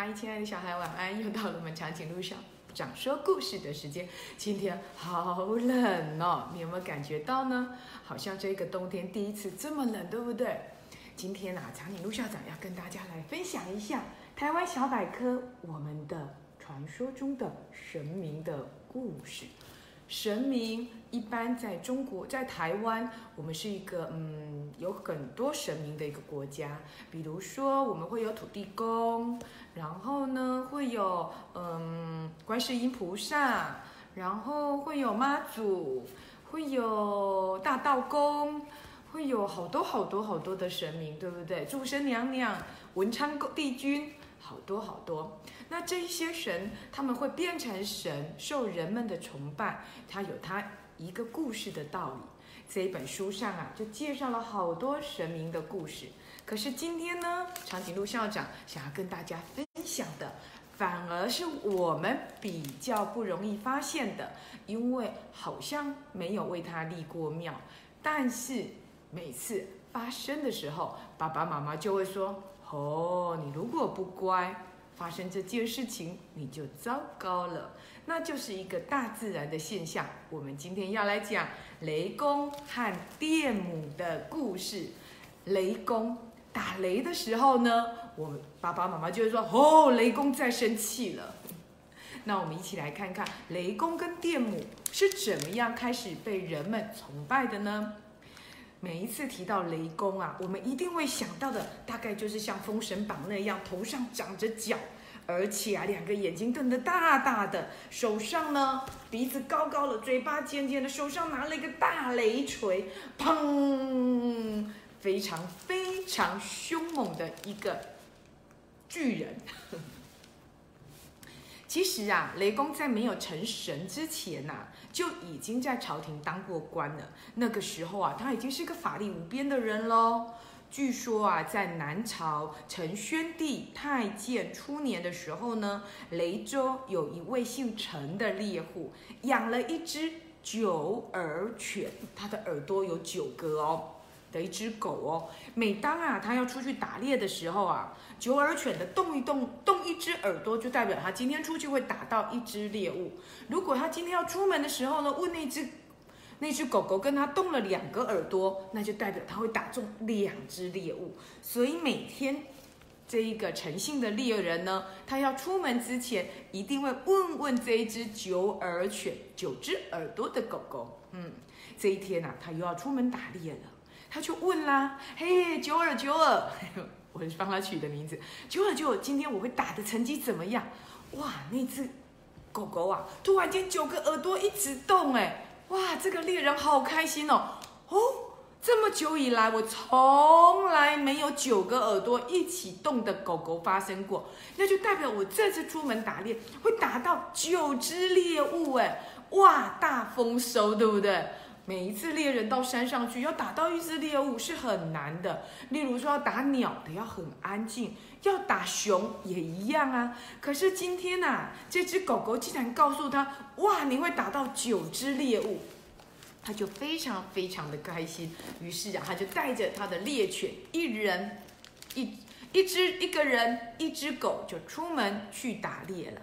嗨，亲爱的小孩，晚安！又到了我们长颈鹿校长说故事的时间。今天好冷哦，你有没有感觉到呢？好像这个冬天第一次这么冷，对不对？今天啊，长颈鹿校长要跟大家来分享一下台湾小百科我们的传说中的神明的故事。神明一般在中国，在台湾，我们是一个嗯有很多神明的一个国家。比如说，我们会有土地公，然后呢会有嗯观世音菩萨，然后会有妈祖，会有大道公，会有好多好多好多的神明，对不对？祝生娘娘、文昌帝君。好多好多，那这一些神他们会变成神，受人们的崇拜，他有他一个故事的道理。这一本书上啊，就介绍了好多神明的故事。可是今天呢，长颈鹿校长想要跟大家分享的，反而是我们比较不容易发现的，因为好像没有为他立过庙，但是每次发生的时候，爸爸妈妈就会说。哦，你如果不乖，发生这件事情你就糟糕了。那就是一个大自然的现象。我们今天要来讲雷公和电母的故事。雷公打雷的时候呢，我们爸爸妈妈就会说：“哦，雷公在生气了。”那我们一起来看看雷公跟电母是怎么样开始被人们崇拜的呢？每一次提到雷公啊，我们一定会想到的，大概就是像《封神榜》那样，头上长着角，而且啊，两个眼睛瞪得大大的，手上呢，鼻子高高的，嘴巴尖尖的，手上拿了一个大雷锤，砰，非常非常凶猛的一个巨人。其实啊，雷公在没有成神之前呐，就已经在朝廷当过官了。那个时候啊，他已经是个法力无边的人喽。据说啊，在南朝陈宣帝太监初年的时候呢，雷州有一位姓陈的猎户，养了一只九耳犬，它的耳朵有九个哦。的一只狗哦，每当啊它要出去打猎的时候啊，九耳犬的动一动，动一只耳朵，就代表它今天出去会打到一只猎物。如果它今天要出门的时候呢，问那只那只狗狗跟它动了两个耳朵，那就代表它会打中两只猎物。所以每天这一个诚信的猎人呢，他要出门之前一定会问问这一只九耳犬、九只耳朵的狗狗，嗯，这一天呐，他又要出门打猎了。他就问啦：“嘿，九耳九耳，我帮他取的名字，九耳九耳，今天我会打的成绩怎么样？”哇，那只狗狗啊，突然间九个耳朵一直动，哎，哇，这个猎人好开心哦！哦，这么久以来，我从来没有九个耳朵一起动的狗狗发生过，那就代表我这次出门打猎会打到九只猎物，哎，哇，大丰收，对不对？每一次猎人到山上去要打到一只猎物是很难的，例如说要打鸟的要很安静，要打熊也一样啊。可是今天呐，这只狗狗竟然告诉他：“哇，你会打到九只猎物！”他就非常非常的开心。于是啊，他就带着他的猎犬，一人一一只一个人一只狗就出门去打猎了。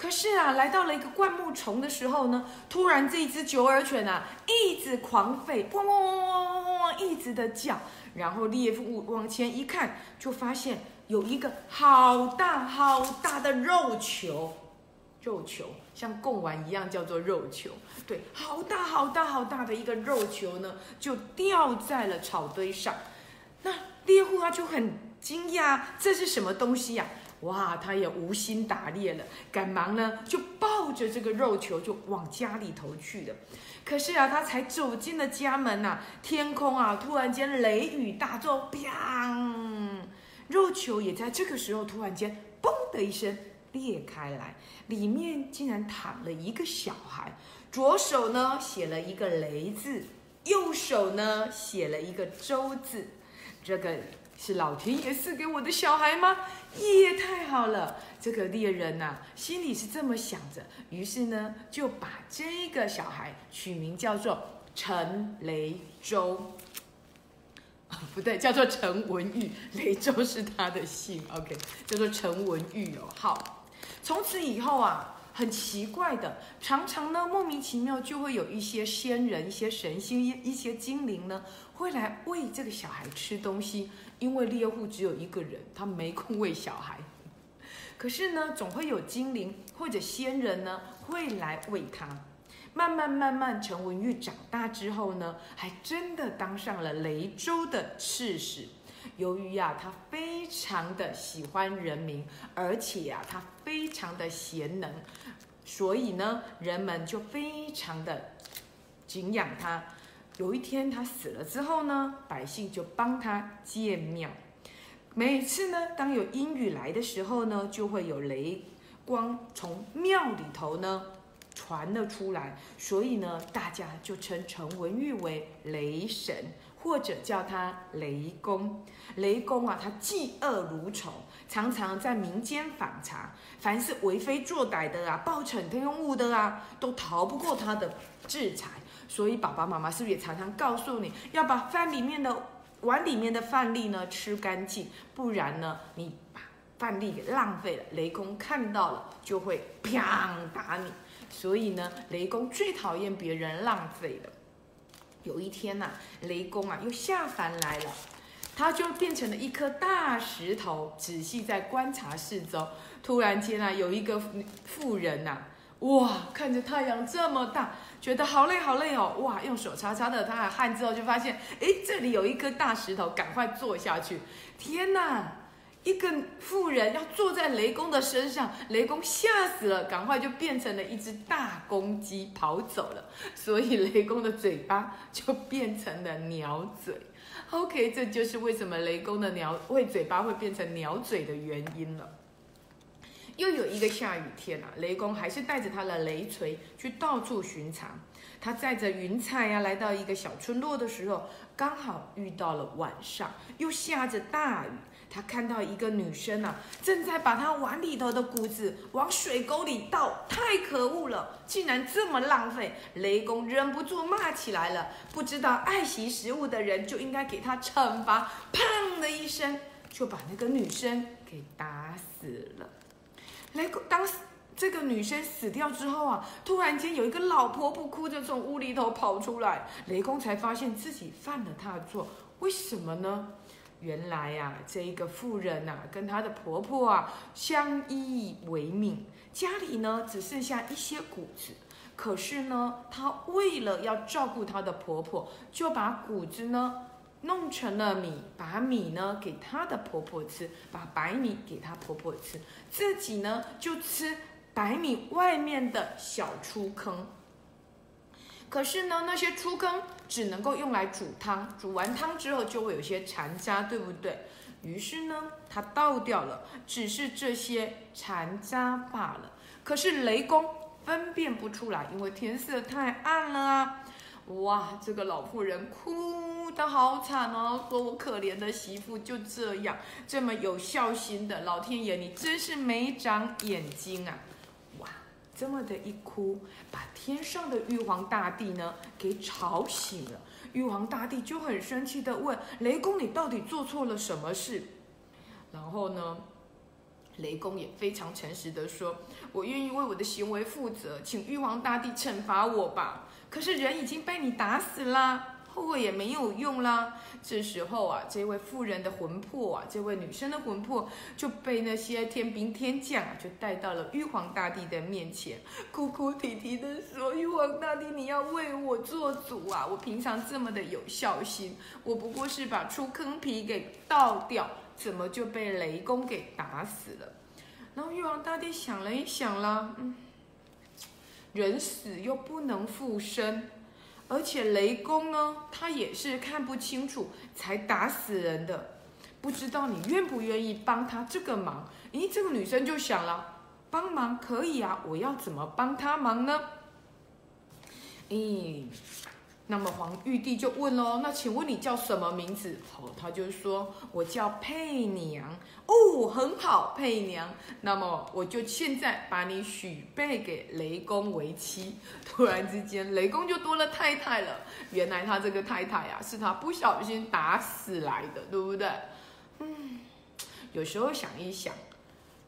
可是啊，来到了一个灌木丛的时候呢，突然这一只九耳犬啊，一直狂吠，汪汪汪汪汪汪，一直的叫。然后猎物往前一看，就发现有一个好大好大的肉球，肉球像贡丸一样，叫做肉球。对，好大好大好大的一个肉球呢，就掉在了草堆上。那猎户他就很惊讶，这是什么东西呀？哇，他也无心打猎了，赶忙呢就抱着这个肉球就往家里头去了。可是啊，他才走进了家门呐，天空啊突然间雷雨大作，砰！肉球也在这个时候突然间嘣的一声裂开来，里面竟然躺了一个小孩，左手呢写了一个雷字，右手呢写了一个周字，这个。是老天爷赐给我的小孩吗？也太好了！这个猎人呐，心里是这么想着，于是呢，就把这个小孩取名叫做陈雷州。不对，叫做陈文玉，雷州是他的姓。OK，叫做陈文玉哦。好，从此以后啊，很奇怪的，常常呢莫名其妙就会有一些仙人、一些神仙、一一些精灵呢，会来喂这个小孩吃东西。因为猎户只有一个人，他没空喂小孩。可是呢，总会有精灵或者仙人呢，会来喂他。慢慢慢慢，陈文玉长大之后呢，还真的当上了雷州的刺史。由于呀，他非常的喜欢人民，而且呀，他非常的贤能，所以呢，人们就非常的敬仰他。有一天他死了之后呢，百姓就帮他建庙。每次呢，当有阴雨来的时候呢，就会有雷光从庙里头呢传了出来，所以呢，大家就称陈文玉为雷神，或者叫他雷公。雷公啊，他嫉恶如仇，常常在民间访查，凡是为非作歹的啊，暴殄天物的啊，都逃不过他的制裁。所以，爸爸妈妈是不是也常常告诉你要把饭里面的？碗里面的饭粒呢，吃干净，不然呢，你把饭粒给浪费了，雷公看到了就会砰打你。所以呢，雷公最讨厌别人浪费了。有一天呐，雷公啊又下凡来了，他就变成了一颗大石头，仔细在观察四周。突然间啊，有一个妇人呐，哇，看着太阳这么大。觉得好累好累哦，哇！用手擦擦的他的汗之后，就发现，哎，这里有一颗大石头，赶快坐下去。天哪！一个妇人要坐在雷公的身上，雷公吓死了，赶快就变成了一只大公鸡跑走了。所以雷公的嘴巴就变成了鸟嘴。OK，这就是为什么雷公的鸟会嘴巴会变成鸟嘴的原因了。又有一个下雨天啊，雷公还是带着他的雷锤去到处巡查。他载着云彩呀，来到一个小村落的时候，刚好遇到了晚上，又下着大雨。他看到一个女生啊，正在把她碗里头的谷子往水沟里倒，太可恶了，竟然这么浪费！雷公忍不住骂起来了。不知道爱惜食物的人就应该给他惩罚。砰的一声，就把那个女生给打死了。雷公当时这个女生死掉之后啊，突然间有一个老婆婆哭着从屋里头跑出来，雷公才发现自己犯了他的错。为什么呢？原来呀，这个妇人呐，跟她的婆婆啊相依为命，家里呢只剩下一些谷子。可是呢，她为了要照顾她的婆婆，就把谷子呢。弄成了米，把米呢给她的婆婆吃，把白米给她婆婆吃，自己呢就吃白米外面的小粗坑。可是呢，那些粗羹只能够用来煮汤，煮完汤之后就会有些残渣，对不对？于是呢，他倒掉了，只是这些残渣罢了。可是雷公分辨不出来，因为天色太暗了啊。哇，这个老妇人哭得好惨哦，说我可怜的媳妇就这样，这么有孝心的老天爷，你真是没长眼睛啊！这么的一哭，把天上的玉皇大帝呢给吵醒了。玉皇大帝就很生气的问雷公：“你到底做错了什么事？”然后呢，雷公也非常诚实的说：“我愿意为我的行为负责，请玉皇大帝惩罚我吧。”可是人已经被你打死啦，后悔也没有用啦。这时候啊，这位妇人的魂魄啊，这位女生的魂魄就被那些天兵天将啊，就带到了玉皇大帝的面前，哭哭啼啼的说：“玉皇大帝，你要为我做主啊！我平常这么的有孝心，我不过是把出坑皮给倒掉，怎么就被雷公给打死了？”然后玉皇大帝想了一想啦，嗯。人死又不能复生，而且雷公呢，他也是看不清楚才打死人的，不知道你愿不愿意帮他这个忙？咦，这个女生就想了，帮忙可以啊，我要怎么帮他忙呢？咦，那么黄玉帝就问喽，那请问你叫什么名字？哦，他就说，我叫佩娘。哦，很好，佩娘。那么我就现在把你许配给雷公为妻。突然之间，雷公就多了太太了。原来他这个太太呀，是他不小心打死来的，对不对？嗯，有时候想一想，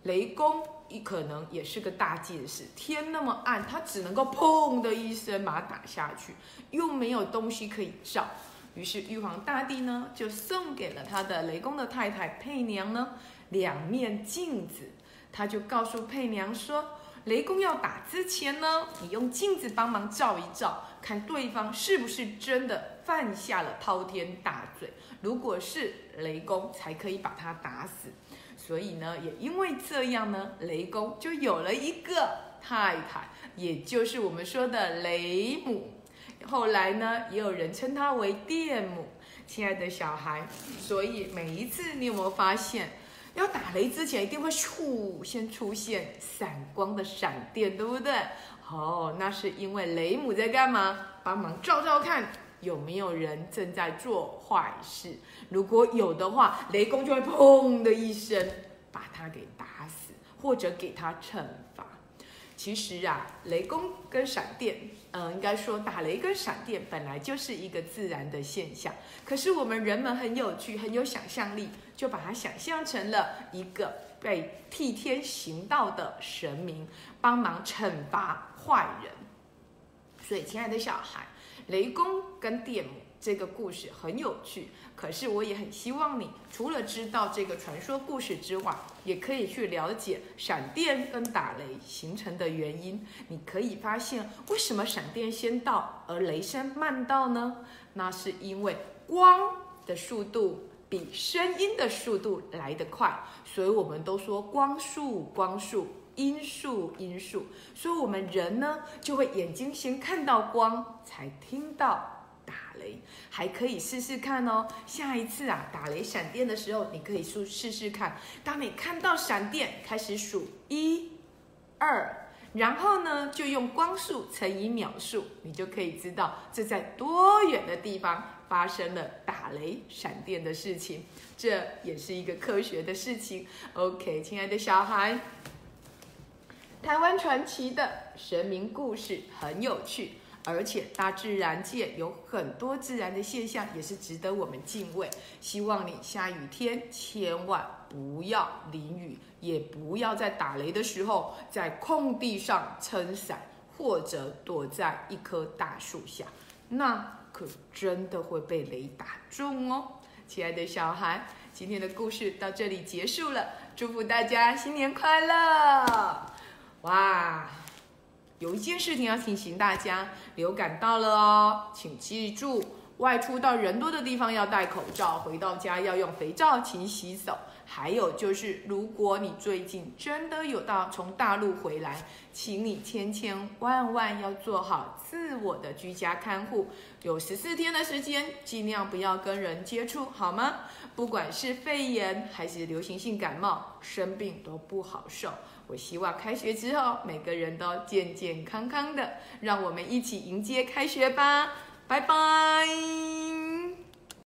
雷公可能也是个大近视，天那么暗，他只能够砰的一声把它打下去，又没有东西可以照。于是玉皇大帝呢，就送给了他的雷公的太太佩娘呢。两面镜子，他就告诉佩娘说：“雷公要打之前呢，你用镜子帮忙照一照，看对方是不是真的犯下了滔天大罪。如果是雷公，才可以把他打死。所以呢，也因为这样呢，雷公就有了一个太太，也就是我们说的雷母。后来呢，也有人称她为电母。亲爱的小孩，所以每一次你有没有发现？”要打雷之前，一定会咻先出现闪光的闪电，对不对？哦，那是因为雷姆在干嘛？帮忙照照看有没有人正在做坏事。如果有的话，雷公就会砰的一声把他给打死，或者给他惩罚。其实啊，雷公跟闪电，嗯，应该说打雷跟闪电本来就是一个自然的现象。可是我们人们很有趣，很有想象力，就把它想象成了一个被替天行道的神明，帮忙惩罚坏人。所以，亲爱的小孩，雷公跟电母这个故事很有趣。可是我也很希望你，除了知道这个传说故事之外，也可以去了解闪电跟打雷形成的原因。你可以发现，为什么闪电先到，而雷声慢到呢？那是因为光的速度比声音的速度来得快，所以我们都说光速，光速，音速，音速。所以我们人呢，就会眼睛先看到光，才听到打。雷还可以试试看哦。下一次啊，打雷闪电的时候，你可以试试试看。当你看到闪电，开始数一、二，然后呢，就用光速乘以秒数，你就可以知道这在多远的地方发生了打雷闪电的事情。这也是一个科学的事情。OK，亲爱的小孩，台湾传奇的神明故事很有趣。而且大自然界有很多自然的现象，也是值得我们敬畏。希望你下雨天千万不要淋雨，也不要在打雷的时候在空地上撑伞，或者躲在一棵大树下，那可真的会被雷打中哦。亲爱的小孩，今天的故事到这里结束了，祝福大家新年快乐！哇！有一件事情要提醒大家，流感到了哦，请记住，外出到人多的地方要戴口罩，回到家要用肥皂勤洗手。还有就是，如果你最近真的有到从大陆回来，请你千千万万要做好自我的居家看护，有十四天的时间，尽量不要跟人接触，好吗？不管是肺炎还是流行性感冒，生病都不好受。我希望开学之后每个人都健健康康的，让我们一起迎接开学吧！拜拜。